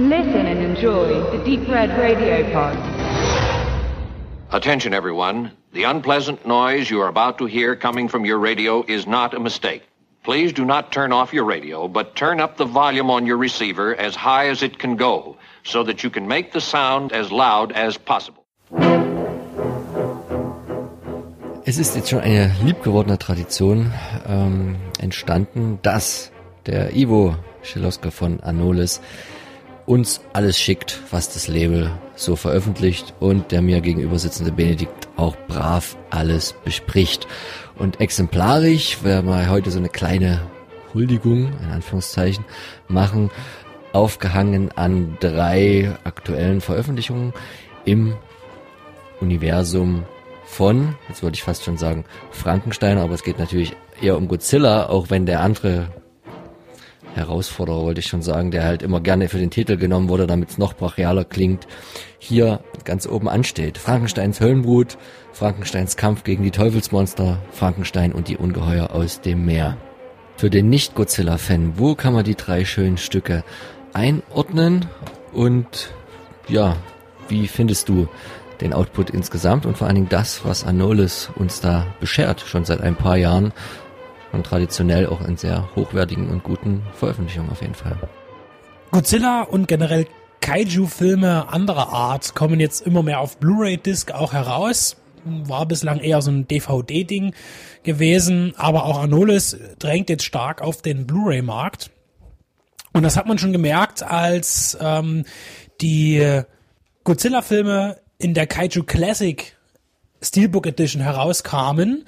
Listen and enjoy the Deep Red Radio Pod. Attention, everyone. The unpleasant noise you are about to hear coming from your radio is not a mistake. Please do not turn off your radio, but turn up the volume on your receiver as high as it can go so that you can make the sound as loud as possible. Es ist jetzt schon eine liebgewordene Tradition ähm, entstanden, dass der Ivo Schiloska von Anolis uns alles schickt, was das Label so veröffentlicht und der mir gegenüber sitzende Benedikt auch brav alles bespricht. Und exemplarisch werden wir heute so eine kleine Huldigung, in Anführungszeichen, machen, aufgehangen an drei aktuellen Veröffentlichungen im Universum von, jetzt würde ich fast schon sagen, Frankenstein, aber es geht natürlich eher um Godzilla, auch wenn der andere Herausforderer, wollte ich schon sagen, der halt immer gerne für den Titel genommen wurde, damit es noch brachialer klingt, hier ganz oben ansteht. Frankensteins Höllenbrut, Frankensteins Kampf gegen die Teufelsmonster, Frankenstein und die Ungeheuer aus dem Meer. Für den Nicht-Godzilla-Fan, wo kann man die drei schönen Stücke einordnen und ja, wie findest du den Output insgesamt und vor allen Dingen das, was Anolis uns da beschert, schon seit ein paar Jahren und traditionell auch in sehr hochwertigen und guten Veröffentlichungen auf jeden Fall. Godzilla und generell Kaiju-Filme anderer Art kommen jetzt immer mehr auf Blu-ray-Disc auch heraus. War bislang eher so ein DVD-Ding gewesen, aber auch Anolis drängt jetzt stark auf den Blu-ray-Markt. Und das hat man schon gemerkt, als ähm, die Godzilla-Filme in der Kaiju Classic Steelbook Edition herauskamen,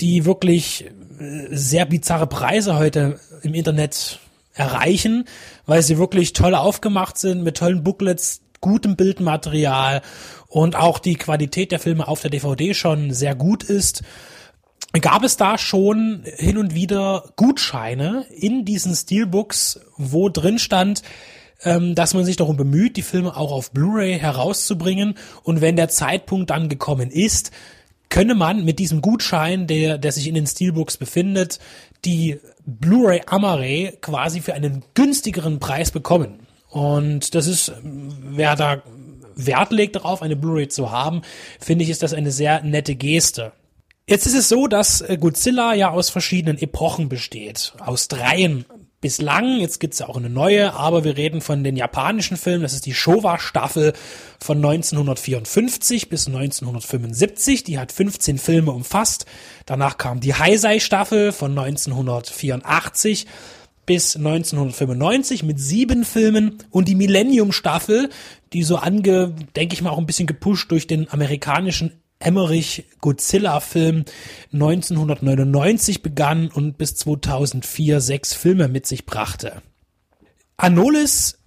die wirklich sehr bizarre Preise heute im Internet erreichen, weil sie wirklich toll aufgemacht sind mit tollen Booklets, gutem Bildmaterial und auch die Qualität der Filme auf der DVD schon sehr gut ist. Gab es da schon hin und wieder Gutscheine in diesen Steelbooks, wo drin stand, ähm, dass man sich darum bemüht, die Filme auch auf Blu-ray herauszubringen und wenn der Zeitpunkt dann gekommen ist, könne man mit diesem Gutschein, der, der sich in den Steelbooks befindet, die Blu-ray Amare quasi für einen günstigeren Preis bekommen. Und das ist, wer da Wert legt darauf, eine Blu-ray zu haben, finde ich, ist das eine sehr nette Geste. Jetzt ist es so, dass Godzilla ja aus verschiedenen Epochen besteht, aus dreien bislang. Jetzt gibt's ja auch eine neue, aber wir reden von den japanischen Filmen. Das ist die Showa-Staffel von 1954 bis 1975. Die hat 15 Filme umfasst. Danach kam die Heisei-Staffel von 1984 bis 1995 mit sieben Filmen und die Millennium-Staffel, die so ange, denke ich mal, auch ein bisschen gepusht durch den amerikanischen Emmerich Godzilla-Film 1999 begann und bis 2004 sechs Filme mit sich brachte. Anolis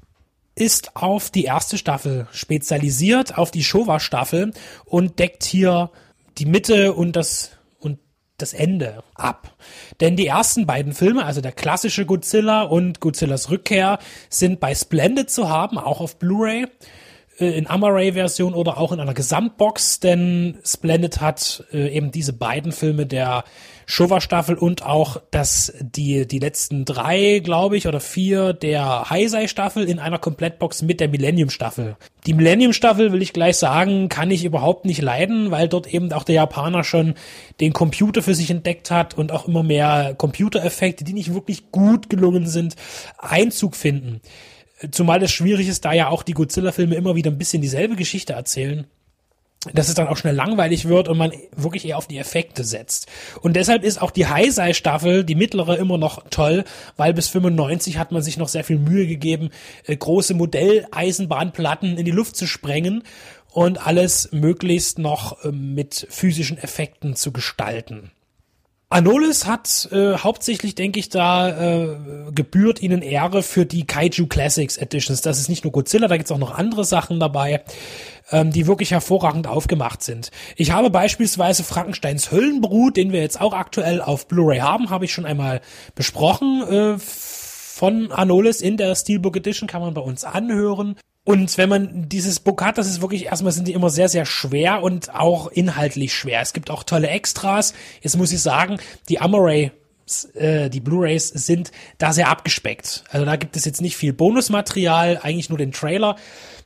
ist auf die erste Staffel spezialisiert, auf die Showa-Staffel und deckt hier die Mitte und das und das Ende ab. Denn die ersten beiden Filme, also der klassische Godzilla und Godzillas Rückkehr, sind bei Splendid zu haben, auch auf Blu-ray. Äh, in Amaray-Version oder auch in einer Gesamtbox, denn Splendid hat äh, eben diese beiden Filme der Showa-Staffel und auch das, die, die letzten drei, glaube ich, oder vier der Heisei-Staffel in einer Komplettbox mit der Millennium-Staffel. Die Millennium-Staffel, will ich gleich sagen, kann ich überhaupt nicht leiden, weil dort eben auch der Japaner schon den Computer für sich entdeckt hat und auch immer mehr Computereffekte, die nicht wirklich gut gelungen sind, Einzug finden. Zumal es schwierig ist, da ja auch die Godzilla-Filme immer wieder ein bisschen dieselbe Geschichte erzählen dass es dann auch schnell langweilig wird und man wirklich eher auf die Effekte setzt. Und deshalb ist auch die Heisei-Staffel, die mittlere, immer noch toll, weil bis 95 hat man sich noch sehr viel Mühe gegeben, äh, große Modelleisenbahnplatten in die Luft zu sprengen und alles möglichst noch äh, mit physischen Effekten zu gestalten. Anolis hat äh, hauptsächlich, denke ich, da äh, gebührt ihnen Ehre für die Kaiju Classics Editions. Das ist nicht nur Godzilla, da gibt's auch noch andere Sachen dabei, ähm, die wirklich hervorragend aufgemacht sind. Ich habe beispielsweise Frankensteins Höllenbrut, den wir jetzt auch aktuell auf Blu-ray haben, habe ich schon einmal besprochen. Äh, von Anolis in der Steelbook Edition kann man bei uns anhören. Und wenn man dieses Book hat, das ist wirklich, erstmal sind die immer sehr, sehr schwer und auch inhaltlich schwer. Es gibt auch tolle Extras. Jetzt muss ich sagen, die Amaray äh, die Blu-rays sind da sehr abgespeckt. Also da gibt es jetzt nicht viel Bonusmaterial, eigentlich nur den Trailer.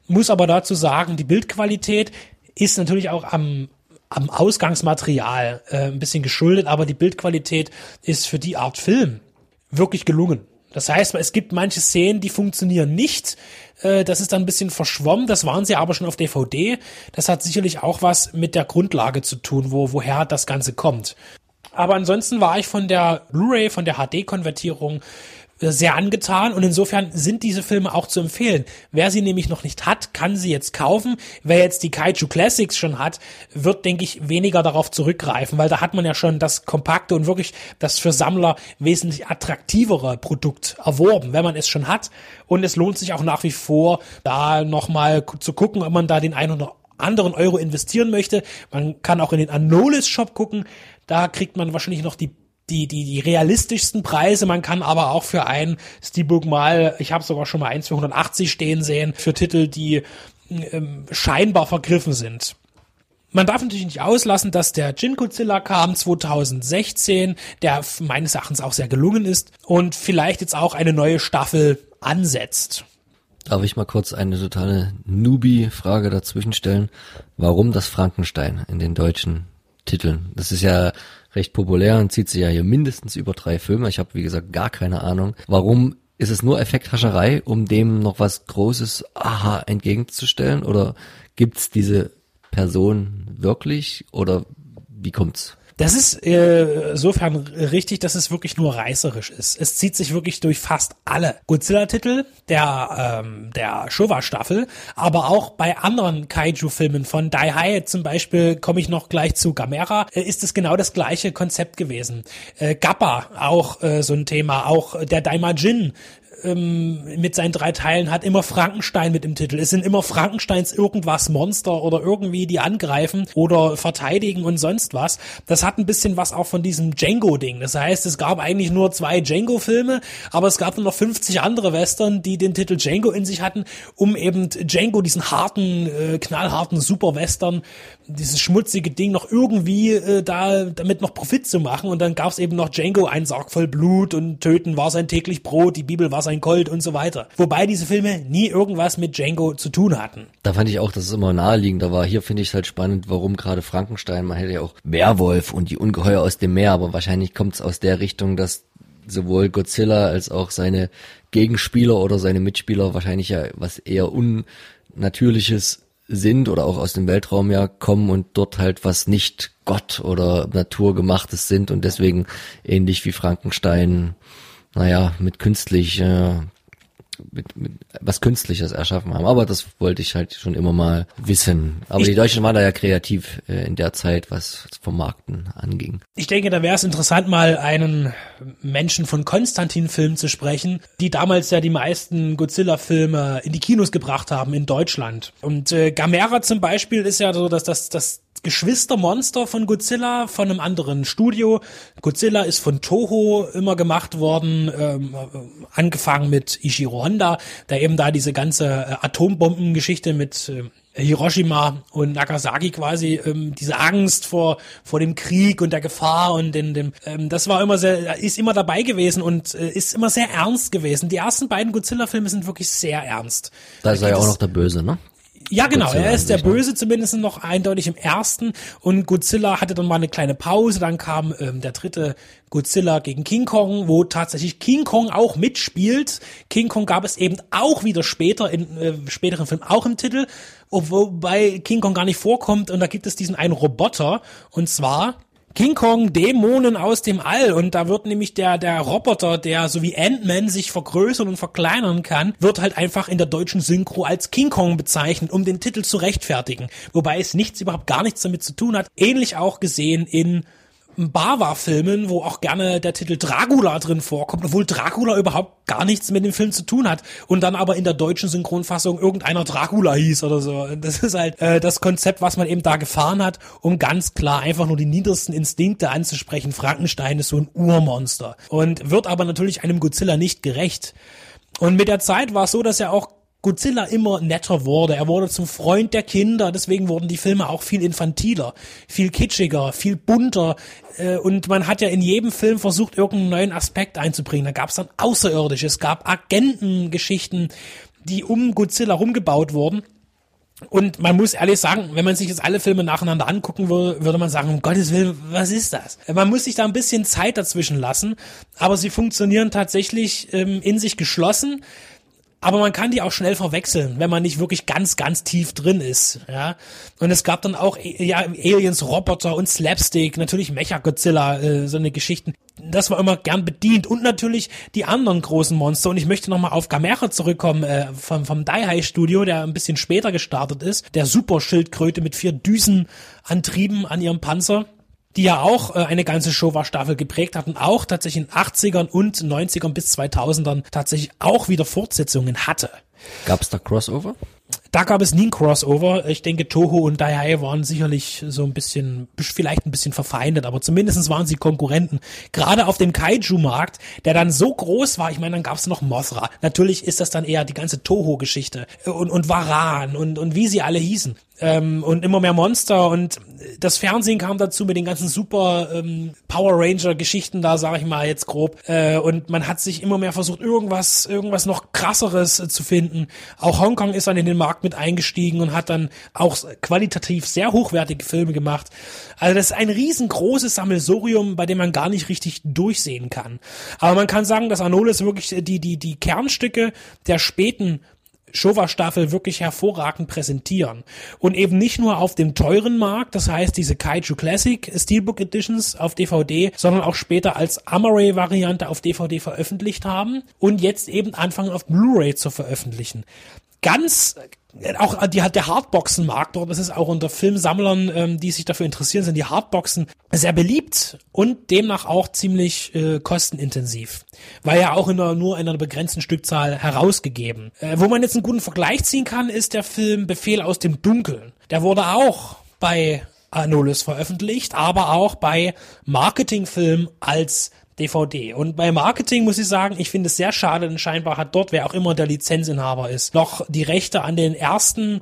Muss aber dazu sagen, die Bildqualität ist natürlich auch am am Ausgangsmaterial äh, ein bisschen geschuldet, aber die Bildqualität ist für die Art Film wirklich gelungen. Das heißt, es gibt manche Szenen, die funktionieren nicht. Äh, das ist dann ein bisschen verschwommen. Das waren sie aber schon auf DVD. Das hat sicherlich auch was mit der Grundlage zu tun, wo, woher das Ganze kommt. Aber ansonsten war ich von der Blu-ray, von der HD-Konvertierung sehr angetan und insofern sind diese Filme auch zu empfehlen. Wer sie nämlich noch nicht hat, kann sie jetzt kaufen. Wer jetzt die Kaiju Classics schon hat, wird, denke ich, weniger darauf zurückgreifen, weil da hat man ja schon das kompakte und wirklich das für Sammler wesentlich attraktivere Produkt erworben, wenn man es schon hat. Und es lohnt sich auch nach wie vor, da nochmal zu gucken, ob man da den einen oder anderen Euro investieren möchte. Man kann auch in den Anolis Shop gucken. Da kriegt man wahrscheinlich noch die die, die, die realistischsten Preise. Man kann aber auch für ein Steelbook mal, ich habe sogar schon mal eins für 180 stehen sehen, für Titel, die ähm, scheinbar vergriffen sind. Man darf natürlich nicht auslassen, dass der Jin Godzilla kam 2016, der meines Erachtens auch sehr gelungen ist und vielleicht jetzt auch eine neue Staffel ansetzt. Darf ich mal kurz eine totale Newbie-Frage dazwischen stellen? Warum das Frankenstein in den deutschen Titeln? Das ist ja recht populär und zieht sich ja hier mindestens über drei Filme. Ich habe, wie gesagt, gar keine Ahnung. Warum ist es nur Effekthascherei, um dem noch was Großes, aha, entgegenzustellen? Oder gibt's diese Person wirklich? Oder wie kommt's? Das ist äh, insofern richtig, dass es wirklich nur reißerisch ist. Es zieht sich wirklich durch fast alle Godzilla-Titel der ähm, der Showa-Staffel, aber auch bei anderen Kaiju-Filmen von Dai Hai zum Beispiel komme ich noch gleich zu Gamera, äh, ist es genau das gleiche Konzept gewesen. Äh, Gappa auch äh, so ein Thema, auch der Daimajin ähm, mit seinen drei Teilen hat immer Frankenstein mit im Titel. Es sind immer Frankensteins irgendwas Monster oder irgendwie die angreifen oder verteidigen und sonst was. Das hat ein bisschen was auch von diesem Django-Ding. Das heißt, es gab eigentlich nur zwei Django-Filme, aber es gab nur noch 50 andere Western, die den Titel Django in sich hatten, um eben Django, diesen harten, äh, knallharten Super-Western, dieses schmutzige Ding noch irgendwie äh, da damit noch Profit zu machen. Und dann gab es eben noch Django, ein Sarg voll Blut und Töten war sein täglich Brot, die Bibel war sein Gold und so weiter. Wobei diese Filme nie irgendwas mit Django zu tun hatten. Da fand ich auch, dass es immer naheliegender war. Hier finde ich es halt spannend, warum gerade Frankenstein, man hätte ja auch Werwolf und die Ungeheuer aus dem Meer, aber wahrscheinlich kommt es aus der Richtung, dass sowohl Godzilla als auch seine Gegenspieler oder seine Mitspieler wahrscheinlich ja was eher unnatürliches sind oder auch aus dem Weltraum ja kommen und dort halt was nicht Gott oder Naturgemachtes sind und deswegen ähnlich wie Frankenstein, naja, mit künstlich äh, mit, mit was Künstliches erschaffen haben. Aber das wollte ich halt schon immer mal wissen. Aber ich, die Deutschen waren da ja kreativ äh, in der Zeit, was vom Markten anging. Ich denke, da wäre es interessant, mal einen Menschen von Konstantin-Filmen zu sprechen, die damals ja die meisten Godzilla-Filme in die Kinos gebracht haben in Deutschland. Und äh, Gamera zum Beispiel ist ja so, dass das, das Geschwistermonster von Godzilla von einem anderen Studio. Godzilla ist von Toho immer gemacht worden, ähm, angefangen mit Ishiro Honda, der eben da diese ganze äh, Atombombengeschichte mit äh, Hiroshima und Nagasaki quasi ähm, diese Angst vor vor dem Krieg und der Gefahr und den, dem ähm, das war immer sehr ist immer dabei gewesen und äh, ist immer sehr ernst gewesen. Die ersten beiden Godzilla Filme sind wirklich sehr ernst. Da ist er ja auch noch der Böse, ne? Ja, genau. Godzilla er ist der ne? Böse zumindest noch eindeutig im ersten. Und Godzilla hatte dann mal eine kleine Pause. Dann kam ähm, der dritte Godzilla gegen King Kong, wo tatsächlich King Kong auch mitspielt. King Kong gab es eben auch wieder später in äh, späteren Filmen auch im Titel, wobei King Kong gar nicht vorkommt. Und da gibt es diesen einen Roboter. Und zwar King Kong Dämonen aus dem All und da wird nämlich der der Roboter, der so wie Ant-Man sich vergrößern und verkleinern kann, wird halt einfach in der deutschen Synchro als King Kong bezeichnet, um den Titel zu rechtfertigen, wobei es nichts überhaupt gar nichts damit zu tun hat. Ähnlich auch gesehen in Bava-Filmen, wo auch gerne der Titel Dracula drin vorkommt, obwohl Dracula überhaupt gar nichts mit dem Film zu tun hat und dann aber in der deutschen Synchronfassung irgendeiner Dracula hieß oder so. Das ist halt äh, das Konzept, was man eben da gefahren hat, um ganz klar einfach nur die niedersten Instinkte anzusprechen. Frankenstein ist so ein Urmonster und wird aber natürlich einem Godzilla nicht gerecht. Und mit der Zeit war es so, dass er auch Godzilla immer netter wurde. Er wurde zum Freund der Kinder, deswegen wurden die Filme auch viel infantiler, viel kitschiger, viel bunter. Äh, und man hat ja in jedem Film versucht, irgendeinen neuen Aspekt einzubringen. Da gab es dann Außerirdische, es gab Agentengeschichten, die um Godzilla rumgebaut wurden. Und man muss ehrlich sagen, wenn man sich jetzt alle Filme nacheinander angucken würde, würde man sagen, um Gottes Willen, was ist das? Man muss sich da ein bisschen Zeit dazwischen lassen, aber sie funktionieren tatsächlich ähm, in sich geschlossen. Aber man kann die auch schnell verwechseln, wenn man nicht wirklich ganz, ganz tief drin ist. Ja, und es gab dann auch ja, Aliens, Roboter und Slapstick, natürlich Mecha-Godzilla, äh, so eine Geschichten. Das war immer gern bedient. Und natürlich die anderen großen Monster. Und ich möchte nochmal auf Gamera zurückkommen äh, vom, vom Dai Studio, der ein bisschen später gestartet ist, der Superschildkröte mit vier Düsenantrieben an ihrem Panzer die ja auch äh, eine ganze Showa-Staffel geprägt hat und auch tatsächlich in 80ern und 90ern bis 2000ern tatsächlich auch wieder Fortsetzungen hatte. Gab es da Crossover? Da gab es nie ein Crossover. Ich denke, Toho und Daiei waren sicherlich so ein bisschen, vielleicht ein bisschen verfeindet, aber zumindestens waren sie Konkurrenten. Gerade auf dem Kaiju-Markt, der dann so groß war, ich meine, dann gab es noch Mothra. Natürlich ist das dann eher die ganze Toho-Geschichte und, und Varan und, und wie sie alle hießen ähm, und immer mehr Monster und das Fernsehen kam dazu mit den ganzen super ähm, Power Ranger Geschichten da, sage ich mal jetzt grob äh, und man hat sich immer mehr versucht irgendwas irgendwas noch krasseres äh, zu finden. Auch Hongkong ist dann in den Markt mit eingestiegen und hat dann auch qualitativ sehr hochwertige Filme gemacht. Also das ist ein riesengroßes Sammelsurium, bei dem man gar nicht richtig durchsehen kann. Aber man kann sagen, dass Anolis wirklich die die die Kernstücke der späten Showa-Staffel wirklich hervorragend präsentieren. Und eben nicht nur auf dem teuren Markt, das heißt diese Kaiju Classic Steelbook Editions auf DVD, sondern auch später als Amaray-Variante auf DVD veröffentlicht haben und jetzt eben anfangen auf Blu-ray zu veröffentlichen. Ganz auch die hat der Hardboxen-Markt dort, das ist auch unter Filmsammlern, ähm, die sich dafür interessieren, sind die Hardboxen sehr beliebt und demnach auch ziemlich äh, kostenintensiv. War ja auch in einer, nur in einer begrenzten Stückzahl herausgegeben. Äh, wo man jetzt einen guten Vergleich ziehen kann, ist der Film Befehl aus dem Dunkeln. Der wurde auch bei Anolis veröffentlicht, aber auch bei Marketingfilm als DVD. Und bei Marketing muss ich sagen, ich finde es sehr schade, denn scheinbar hat dort, wer auch immer der Lizenzinhaber ist, noch die Rechte an den ersten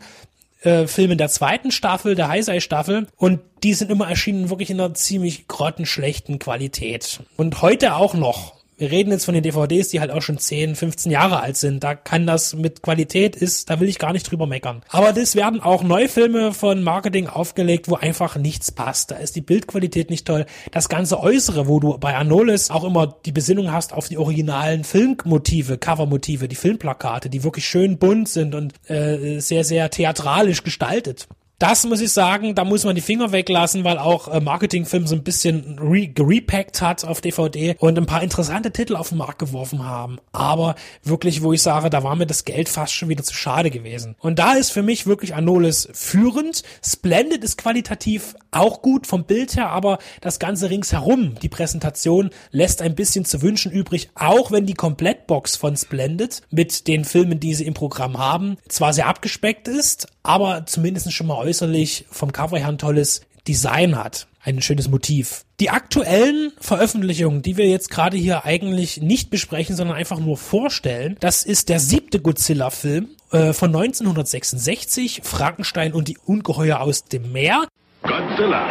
äh, Filmen der zweiten Staffel, der Heisei-Staffel. Und die sind immer erschienen wirklich in einer ziemlich grottenschlechten Qualität. Und heute auch noch wir reden jetzt von den DVDs, die halt auch schon 10, 15 Jahre alt sind. Da kann das mit Qualität ist, da will ich gar nicht drüber meckern. Aber das werden auch Neufilme von Marketing aufgelegt, wo einfach nichts passt. Da ist die Bildqualität nicht toll. Das ganze Äußere, wo du bei Anolis auch immer die Besinnung hast auf die originalen Filmmotive, Covermotive, die Filmplakate, die wirklich schön bunt sind und äh, sehr, sehr theatralisch gestaltet das muss ich sagen, da muss man die Finger weglassen, weil auch äh, Marketingfilm so ein bisschen re gerepackt hat auf DVD und ein paar interessante Titel auf den Markt geworfen haben. Aber wirklich, wo ich sage, da war mir das Geld fast schon wieder zu schade gewesen. Und da ist für mich wirklich Anolis führend. Splendid ist qualitativ auch gut vom Bild her, aber das Ganze ringsherum, die Präsentation lässt ein bisschen zu wünschen übrig, auch wenn die Komplettbox von Splendid mit den Filmen, die sie im Programm haben, zwar sehr abgespeckt ist, aber zumindest schon mal äußerlich vom Cover her ein tolles Design hat. Ein schönes Motiv. Die aktuellen Veröffentlichungen, die wir jetzt gerade hier eigentlich nicht besprechen, sondern einfach nur vorstellen, das ist der siebte Godzilla-Film äh, von 1966, Frankenstein und die Ungeheuer aus dem Meer. Godzilla,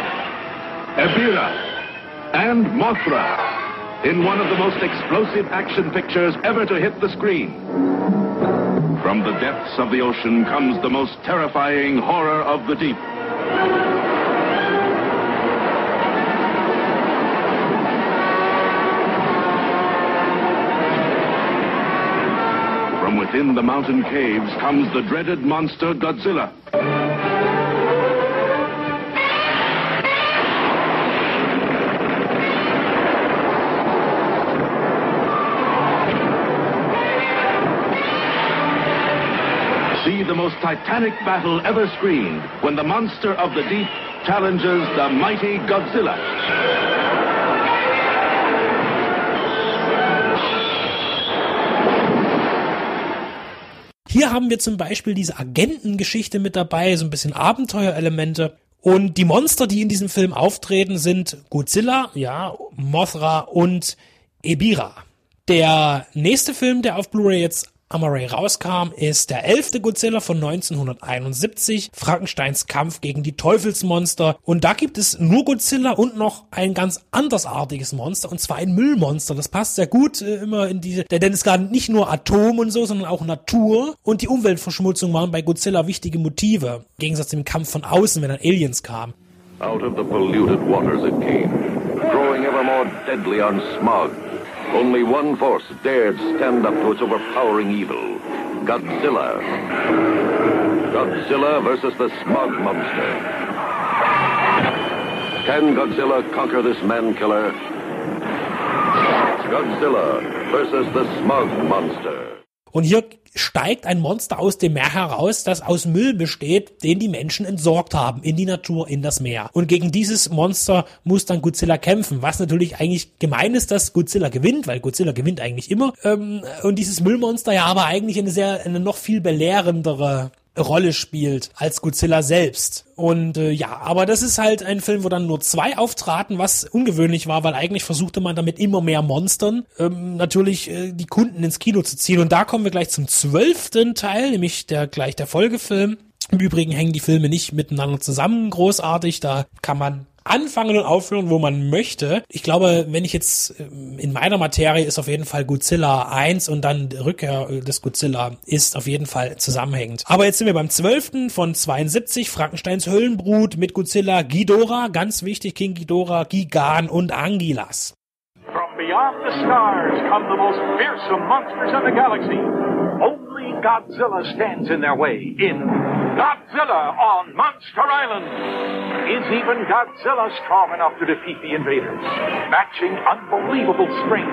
Ebira and Mothra in one of the most explosive action pictures ever to hit the screen. From the depths of the ocean comes the most terrifying horror of the deep. From within the mountain caves comes the dreaded monster Godzilla. The most titanic battle ever screened when the monster of the deep challenges the mighty Godzilla. Hier haben wir zum Beispiel diese Agentengeschichte mit dabei, so ein bisschen Abenteuerelemente. Und die Monster, die in diesem Film auftreten, sind Godzilla, ja, Mothra und Ebira. Der nächste Film, der auf Blu-ray jetzt Amaray rauskam, ist der elfte Godzilla von 1971, Frankensteins Kampf gegen die Teufelsmonster. Und da gibt es nur Godzilla und noch ein ganz andersartiges Monster, und zwar ein Müllmonster. Das passt sehr gut äh, immer in diese, denn es gab nicht nur Atom und so, sondern auch Natur und die Umweltverschmutzung waren bei Godzilla wichtige Motive. Im Gegensatz zum Kampf von außen, wenn dann Aliens kamen. Out of the polluted waters it came, growing ever more deadly on smog. Only one force dared stand up to its overpowering evil Godzilla. Godzilla versus the smog monster. Can Godzilla conquer this man killer? Godzilla versus the smog monster. Und hier steigt ein Monster aus dem Meer heraus, das aus Müll besteht, den die Menschen entsorgt haben, in die Natur, in das Meer. Und gegen dieses Monster muss dann Godzilla kämpfen, was natürlich eigentlich gemein ist, dass Godzilla gewinnt, weil Godzilla gewinnt eigentlich immer. Ähm, und dieses Müllmonster ja aber eigentlich eine sehr, eine noch viel belehrendere Rolle spielt als Godzilla selbst. Und äh, ja, aber das ist halt ein Film, wo dann nur zwei auftraten, was ungewöhnlich war, weil eigentlich versuchte man damit immer mehr Monstern ähm, natürlich äh, die Kunden ins Kino zu ziehen. Und da kommen wir gleich zum zwölften Teil, nämlich der gleich der Folgefilm. Im Übrigen hängen die Filme nicht miteinander zusammen großartig, da kann man anfangen und aufhören, wo man möchte. Ich glaube, wenn ich jetzt ähm, in meiner Materie ist auf jeden Fall Godzilla 1 und dann Rückkehr des Godzilla ist auf jeden Fall zusammenhängend. Aber jetzt sind wir beim 12. von 72, Frankensteins Höllenbrut mit Godzilla, Ghidorah, ganz wichtig, King Ghidorah, Gigan und Angilas. From beyond the stars come the most fearsome monsters in the galaxy. Only Godzilla stands in their way in Godzilla on Monster Island. Is even Godzilla strong enough to defeat the invaders? Matching unbelievable strength.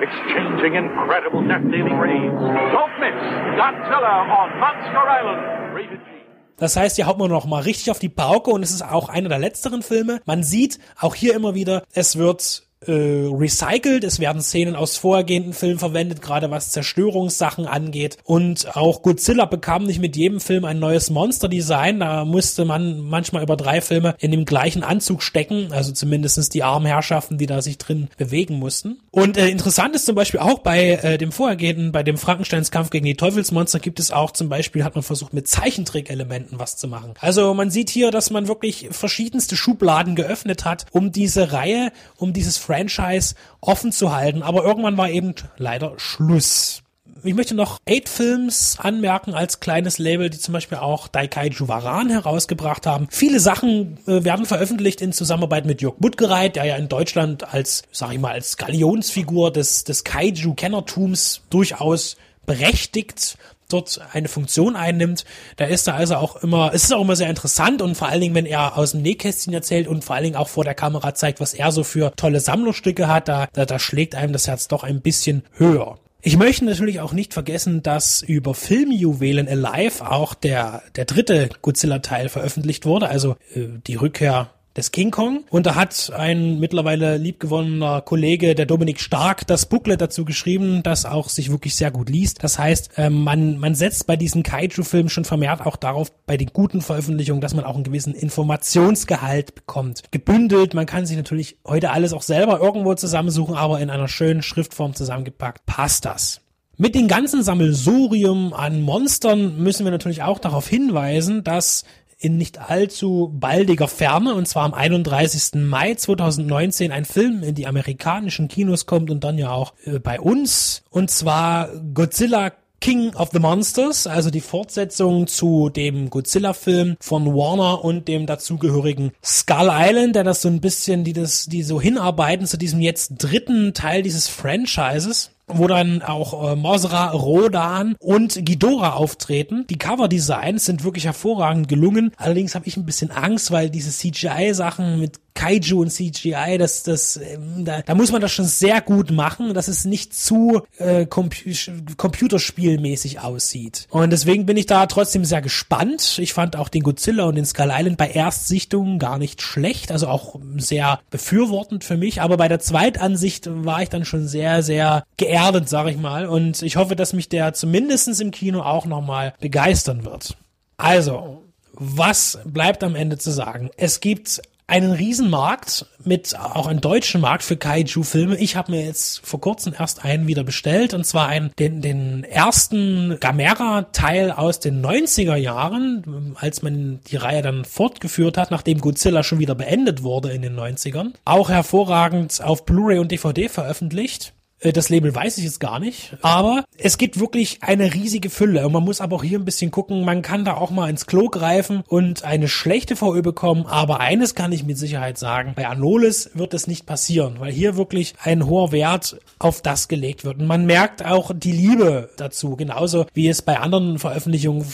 Exchanging incredible death-dealing rays. Don't miss Godzilla on Monster Island. Rated G. Das heißt, hier haut man noch mal richtig auf die Pauke und es ist auch einer der letzteren Filme. Man sieht auch hier immer wieder, es wird äh, recycelt. Es werden Szenen aus vorhergehenden Filmen verwendet, gerade was Zerstörungssachen angeht. Und auch Godzilla bekam nicht mit jedem Film ein neues Monster-Design. Da musste man manchmal über drei Filme in dem gleichen Anzug stecken, also zumindestens die armen Herrschaften, die da sich drin bewegen mussten. Und äh, interessant ist zum Beispiel auch bei äh, dem vorhergehenden, bei dem Frankensteins Kampf gegen die Teufelsmonster gibt es auch zum Beispiel, hat man versucht mit Zeichentrick-Elementen was zu machen. Also man sieht hier, dass man wirklich verschiedenste Schubladen geöffnet hat, um diese Reihe, um dieses Franchise offen zu halten. Aber irgendwann war eben leider Schluss. Ich möchte noch Eight Films anmerken als kleines Label, die zum Beispiel auch Daikaiju Waran herausgebracht haben. Viele Sachen äh, werden veröffentlicht in Zusammenarbeit mit Jörg Buttgereit, der ja in Deutschland als, sag ich mal, als Galionsfigur des, des Kaiju-Kennertums durchaus berechtigt dort eine Funktion einnimmt. Da ist er also auch immer, es ist auch immer sehr interessant und vor allen Dingen, wenn er aus dem Nähkästchen erzählt und vor allen Dingen auch vor der Kamera zeigt, was er so für tolle Sammlerstücke hat, da, da, da schlägt einem das Herz doch ein bisschen höher. Ich möchte natürlich auch nicht vergessen, dass über Filmjuwelen Alive auch der, der dritte Godzilla-Teil veröffentlicht wurde, also äh, die Rückkehr des King Kong. Und da hat ein mittlerweile liebgewonnener Kollege, der Dominik Stark, das Booklet dazu geschrieben, das auch sich wirklich sehr gut liest. Das heißt, ähm, man, man setzt bei diesen Kaiju-Filmen schon vermehrt auch darauf, bei den guten Veröffentlichungen, dass man auch einen gewissen Informationsgehalt bekommt. Gebündelt, man kann sich natürlich heute alles auch selber irgendwo zusammensuchen, aber in einer schönen Schriftform zusammengepackt, passt das. Mit dem ganzen Sammelsurium an Monstern müssen wir natürlich auch darauf hinweisen, dass in nicht allzu baldiger Ferne, und zwar am 31. Mai 2019, ein Film in die amerikanischen Kinos kommt und dann ja auch äh, bei uns, und zwar Godzilla King of the Monsters, also die Fortsetzung zu dem Godzilla-Film von Warner und dem dazugehörigen Skull Island, der das so ein bisschen, die das, die so hinarbeiten zu diesem jetzt dritten Teil dieses Franchises wo dann auch äh, Mosra, Rodan und Ghidorah auftreten. Die Cover-Designs sind wirklich hervorragend gelungen. Allerdings habe ich ein bisschen Angst, weil diese CGI-Sachen mit Kaiju und CGI, das, das, ähm, da, da muss man das schon sehr gut machen, dass es nicht zu äh, Compu Computerspielmäßig aussieht. Und deswegen bin ich da trotzdem sehr gespannt. Ich fand auch den Godzilla und den Skull Island bei Erstsichtungen gar nicht schlecht, also auch sehr befürwortend für mich. Aber bei der Zweitansicht war ich dann schon sehr, sehr geerdet, sag ich mal. Und ich hoffe, dass mich der zumindestens im Kino auch nochmal begeistern wird. Also, was bleibt am Ende zu sagen? Es gibt einen Riesenmarkt mit auch einen deutschen Markt für Kaiju-Filme. Ich habe mir jetzt vor kurzem erst einen wieder bestellt und zwar einen, den, den ersten Gamera-Teil aus den 90er Jahren, als man die Reihe dann fortgeführt hat, nachdem Godzilla schon wieder beendet wurde in den 90ern. Auch hervorragend auf Blu-ray und DVD veröffentlicht. Äh, das Label weiß ich jetzt gar nicht. Aber es gibt wirklich eine riesige Fülle. Und man muss aber auch hier ein bisschen gucken. Man kann da auch mal ins Klo greifen und eine schlechte VÖ bekommen. Aber eines kann ich mit Sicherheit sagen. Bei Anolis wird es nicht passieren, weil hier wirklich ein hoher Wert auf das gelegt wird. Und man merkt auch die Liebe dazu. Genauso wie es bei anderen Veröffentlichungen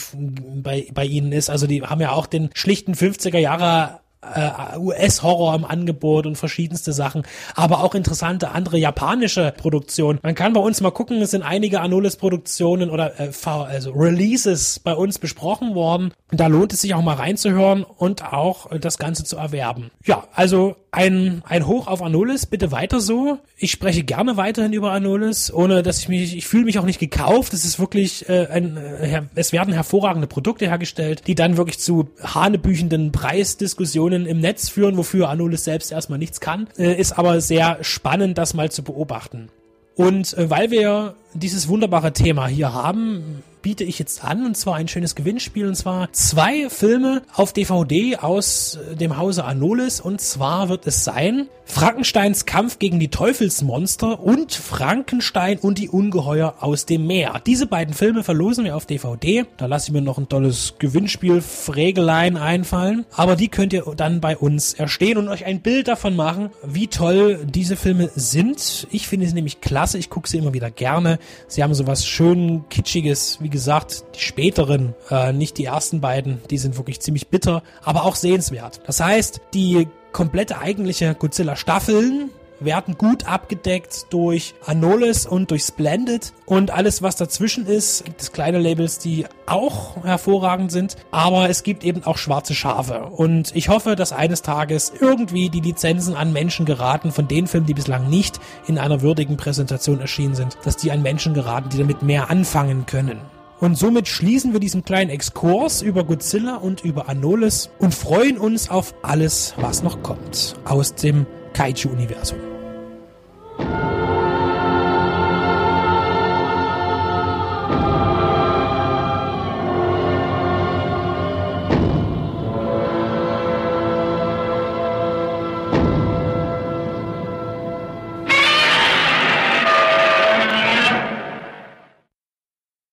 bei, bei ihnen ist. Also die haben ja auch den schlichten 50er Jahre äh, US-Horror im Angebot und verschiedenste Sachen, aber auch interessante andere japanische Produktionen. Man kann bei uns mal gucken, es sind einige Anolis-Produktionen oder äh, also Releases bei uns besprochen worden. Da lohnt es sich auch mal reinzuhören und auch äh, das Ganze zu erwerben. Ja, also ein, ein Hoch auf Anolis, bitte weiter so. Ich spreche gerne weiterhin über Anolis, ohne dass ich mich, ich fühle mich auch nicht gekauft. Es ist wirklich äh, ein, äh, es werden hervorragende Produkte hergestellt, die dann wirklich zu hanebüchenden Preisdiskussionen im Netz führen, wofür Anolis selbst erstmal nichts kann. Äh, ist aber sehr spannend, das mal zu beobachten. Und äh, weil wir dieses wunderbare Thema hier haben, biete ich jetzt an, und zwar ein schönes Gewinnspiel, und zwar zwei Filme auf DVD aus äh, dem Hause Anolis, und zwar wird es sein Frankensteins Kampf gegen die Teufelsmonster und Frankenstein und die Ungeheuer aus dem Meer. Diese beiden Filme verlosen wir auf DVD. Da lasse ich mir noch ein tolles Gewinnspiel Frägelein einfallen. Aber die könnt ihr dann bei uns erstehen und euch ein Bild davon machen, wie toll diese Filme sind. Ich finde sie nämlich klasse. Ich gucke sie immer wieder gerne. Sie haben sowas schön kitschiges, wie gesagt, die späteren, äh, nicht die ersten beiden, die sind wirklich ziemlich bitter, aber auch sehenswert. Das heißt, die komplette eigentliche Godzilla-Staffeln werden gut abgedeckt durch Anolis und durch Splendid und alles was dazwischen ist, gibt es kleine Labels, die auch hervorragend sind, aber es gibt eben auch schwarze Schafe und ich hoffe, dass eines Tages irgendwie die Lizenzen an Menschen geraten von den Filmen, die bislang nicht in einer würdigen Präsentation erschienen sind, dass die an Menschen geraten, die damit mehr anfangen können. Und somit schließen wir diesen kleinen Exkurs über Godzilla und über Anolis und freuen uns auf alles, was noch kommt aus dem Kaiju-Universum.